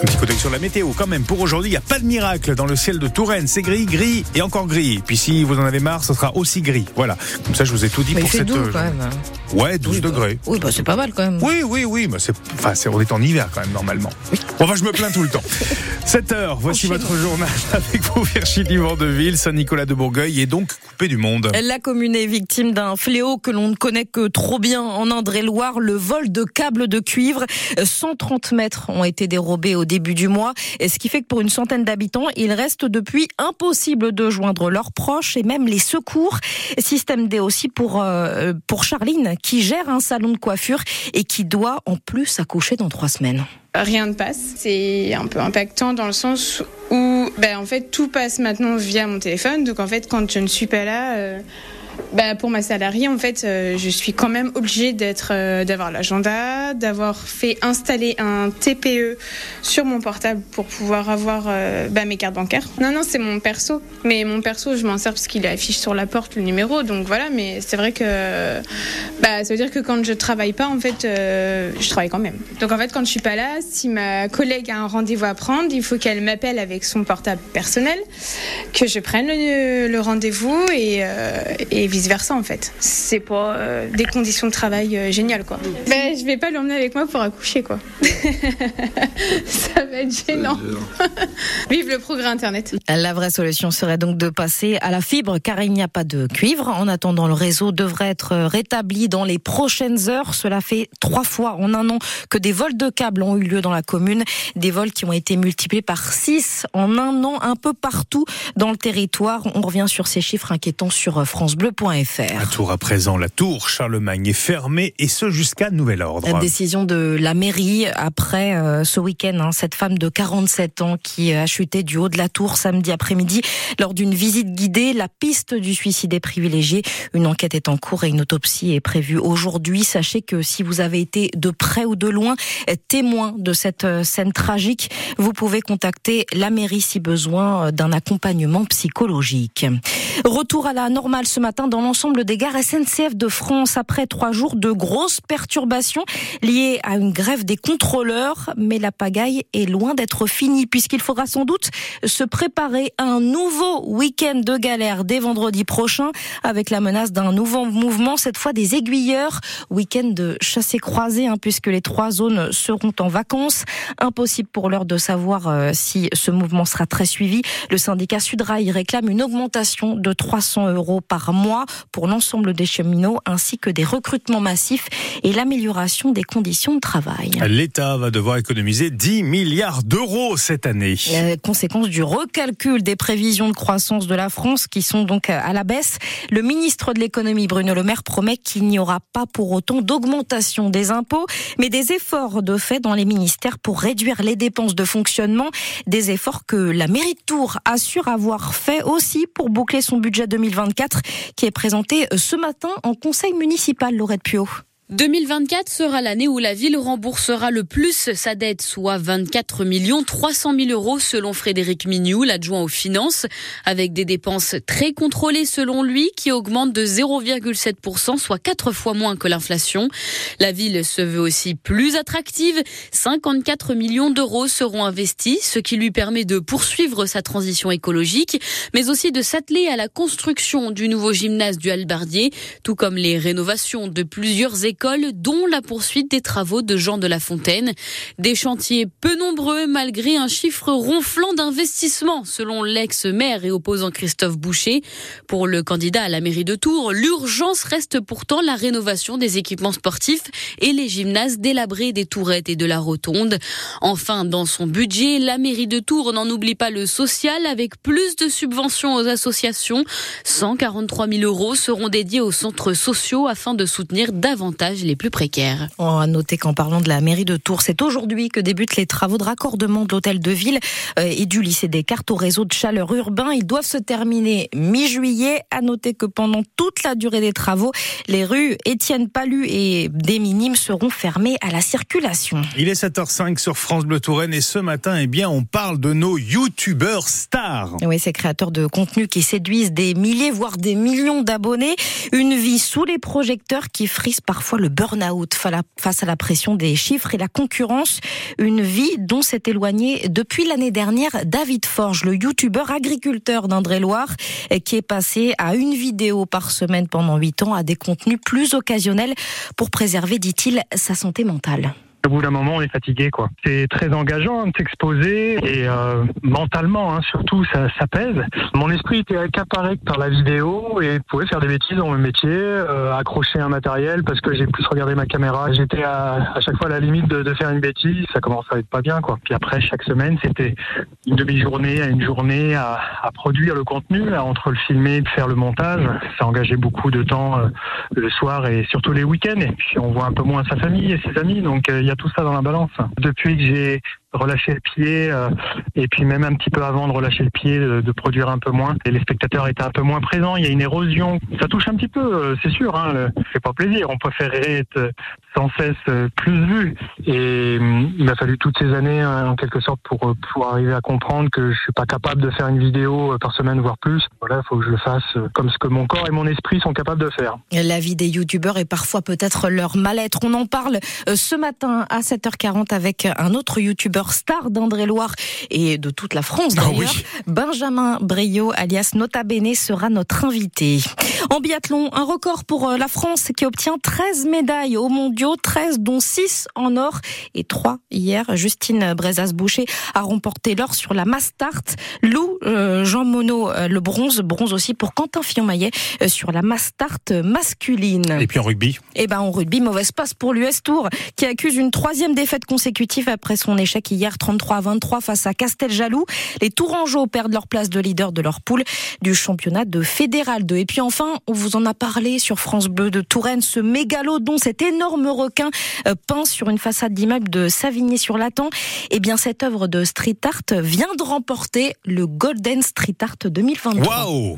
Un petit coup d'œil sur la météo quand même. Pour aujourd'hui, il n'y a pas de miracle dans le ciel de Touraine. C'est gris, gris et encore gris. Puis si vous en avez marre, ce sera aussi gris. Voilà. Comme ça, je vous ai tout dit Mais il pour fait cette. doux euh, quand même. Ouais, 12 degrés. Oui, bah c'est pas mal quand même. Oui, oui, oui. Mais c'est, enfin, c'est, on est en hiver quand même normalement. Enfin, je me plains tout le temps. 7 heures. Voici votre journal avec vous, Virginie Vandeville, Saint-Nicolas de Bourgueil est donc coupé du monde. La commune est victime d'un fléau que l'on ne connaît que trop bien en Indre-et-Loire, le vol de câbles de cuivre. 130 mètres ont été dérobés au début du mois, ce qui fait que pour une centaine d'habitants, il reste depuis impossible de joindre leurs proches et même les secours. Système D aussi pour, euh, pour Charline, qui gère un salon de coiffure et qui doit en plus accoucher dans trois semaines. Rien ne passe. C'est un peu impactant dans le sens où, ben, en fait, tout passe maintenant via mon téléphone. Donc, en fait, quand je ne suis pas là, euh, ben, pour ma salariée, en fait, euh, je suis quand même obligée d'être, euh, d'avoir l'agenda, d'avoir fait installer un TPE sur mon portable pour pouvoir avoir euh, ben, mes cartes bancaires. Non, non, c'est mon perso. Mais mon perso, je m'en sers parce qu'il affiche sur la porte le numéro. Donc voilà, mais c'est vrai que bah, ça veut dire que quand je travaille pas, en fait, je travaille quand même. Donc en fait, quand je suis pas là, si ma collègue a un rendez-vous à prendre, il faut qu'elle m'appelle avec son portable personnel, que je prenne le, rendez-vous et vice versa en fait. C'est pas euh, des conditions de travail euh, géniales quoi. Ben, je vais pas l'emmener avec moi pour accoucher quoi. ça va être gênant. Vive le progrès internet. La vraie solution serait donc de passer à la fibre car il n'y a pas de cuivre. En attendant, le réseau devrait être rétabli dans les prochaines heures. Cela fait trois fois en un an que des vols de câbles ont eu lieu dans la commune. Des vols qui ont été multipliés par six en un an un peu partout dans le territoire. On revient sur ces chiffres inquiétants sur À francebleu.fr. Tours à présent, la tour Charlemagne est fermée et ce jusqu'à nouvel ordre. La décision de la mairie après euh, ce week-end, hein, cette femme de 47 ans qui a chuté du haut de la tour samedi après-midi lors d'une visite guidée. La piste du suicide est privilégiée. Une enquête est en cours et une autopsie est prévue aujourd'hui. Sachez que si vous avez été de près ou de loin témoin de cette euh, scène tragique, vous pouvez contacter la mairie si besoin euh, d'un accompagnement psychologique. Retour à la normale ce matin dans l'ensemble des gares SNCF de France après trois jours de grosses perturbations liées à une grève des contrôleurs. Mais la pagaille est loin d'être finie puisqu'il faudra sans doute se préparer à un nouveau week-end de galère dès vendredi prochain avec la menace d'un nouveau mouvement, cette fois des aiguilleurs. Week-end de chassé croisé hein, puisque les trois zones seront en vacances. Impossible pour l'heure de savoir euh, si ce mouvement sera très suivi. Le syndicat Sudrail réclame une augmentation de 300 euros par mois pour l'ensemble des cheminots ainsi que des recrutements massifs et l'amélioration des conditions de travail. L'État va devoir économiser 10 milliards d'euros cette année. Conséquence du recalcul des prévisions de croissance de la France qui sont donc à la baisse. Le ministre de l'économie Bruno Le Maire promet qu'il n'y aura pas pour autant d'augmentation des impôts, mais des efforts de fait dans les ministères pour réduire les dépenses de fonctionnement, des efforts que la mairie de Tours assure avoir fait aussi pour boucler son budget 2024 qui est présenté ce matin en conseil municipal Laurette Pio. 2024 sera l'année où la ville remboursera le plus sa dette, soit 24 millions 300 000 euros selon Frédéric Mignoux, l'adjoint aux finances, avec des dépenses très contrôlées selon lui qui augmentent de 0,7%, soit quatre fois moins que l'inflation. La ville se veut aussi plus attractive. 54 millions d'euros seront investis, ce qui lui permet de poursuivre sa transition écologique, mais aussi de s'atteler à la construction du nouveau gymnase du Halbardier, tout comme les rénovations de plusieurs écoles dont la poursuite des travaux de Jean de La Fontaine. Des chantiers peu nombreux malgré un chiffre ronflant d'investissement, selon l'ex-maire et opposant Christophe Boucher. Pour le candidat à la mairie de Tours, l'urgence reste pourtant la rénovation des équipements sportifs et les gymnases délabrés des tourettes et de la rotonde. Enfin, dans son budget, la mairie de Tours n'en oublie pas le social avec plus de subventions aux associations. 143 000 euros seront dédiés aux centres sociaux afin de soutenir davantage les plus précaires. On a noté qu'en parlant de la mairie de Tours, c'est aujourd'hui que débutent les travaux de raccordement de l'hôtel de ville euh, et du lycée des cartes au réseau de chaleur urbain. Ils doivent se terminer mi-juillet. À noter que pendant toute la durée des travaux, les rues Étienne Palu et des Minimes seront fermées à la circulation. Il est 7h05 sur France Bleu Touraine et ce matin, eh bien, on parle de nos youtubeurs stars. Oui, ces créateurs de contenu qui séduisent des milliers, voire des millions d'abonnés. Une vie sous les projecteurs qui frise parfois le burn-out face à la pression des chiffres et la concurrence. Une vie dont s'est éloigné depuis l'année dernière David Forge, le youtubeur agriculteur d'Indre-et-Loire, qui est passé à une vidéo par semaine pendant huit ans à des contenus plus occasionnels pour préserver, dit-il, sa santé mentale. Au bout d'un moment, on est fatigué, quoi. C'est très engageant de s'exposer et euh, mentalement, hein, surtout, ça, pèse. Mon esprit était accaparé par la vidéo et pouvait faire des bêtises dans mon métier, euh, accrocher un matériel parce que j'ai plus regardé ma caméra. J'étais à, chaque fois à la limite de, faire une bêtise. Ça commençait à être pas bien, quoi. Puis après, chaque semaine, c'était une demi-journée à une journée à, produire le contenu, entre le filmer et faire le montage. Ça engageait beaucoup de temps euh, le soir et surtout les week-ends. Et puis on voit un peu moins sa famille et ses amis, donc il y a tout ça dans la balance. Depuis que j'ai relâché le pied, euh, et puis même un petit peu avant de relâcher le pied, de, produire un peu moins, et les spectateurs étaient un peu moins présents, il y a une érosion. Ça touche un petit peu, euh, c'est sûr, hein, le, fait pas plaisir. On préférerait être sans cesse euh, plus vu. Et il m'a fallu toutes ces années, en quelque sorte, pour, pour arriver à comprendre que je suis pas capable de faire une vidéo par semaine, voire plus. Voilà, il faut que je le fasse comme ce que mon corps et mon esprit sont capables de faire. La vie des youtubeurs est parfois peut-être leur mal-être. On en parle ce matin à 7h40 avec un autre youtubeur star d'Indre-et-Loire et de toute la France d'ailleurs. Oui. Benjamin Brio, alias Nota Bene, sera notre invité. En biathlon, un record pour la France qui obtient 13 médailles aux mondiaux, 13 dont 6 en or et 3 hier. Justine Brezas-Boucher a remporté l'or sur la Mastart. Lou euh, Jean Monod euh, le bronze, bronze aussi pour Quentin Fillon-Maillet euh, sur la Mastart masculine. Et puis en rugby Eh ben en rugby, mauvaise passe pour l'US Tour qui accuse une troisième défaite consécutive après son échec hier 33-23 face à Casteljaloux. Les Tourangeaux perdent leur place de leader de leur poule du championnat de Fédéral 2. Et puis enfin, on vous en a parlé sur France Bleu de Touraine, ce mégalodon, cet énorme requin peint sur une façade d'immeuble de Savigny-sur-Latan. Eh bien, cette œuvre de street art vient de remporter le Golden Street Art 2023. Waouh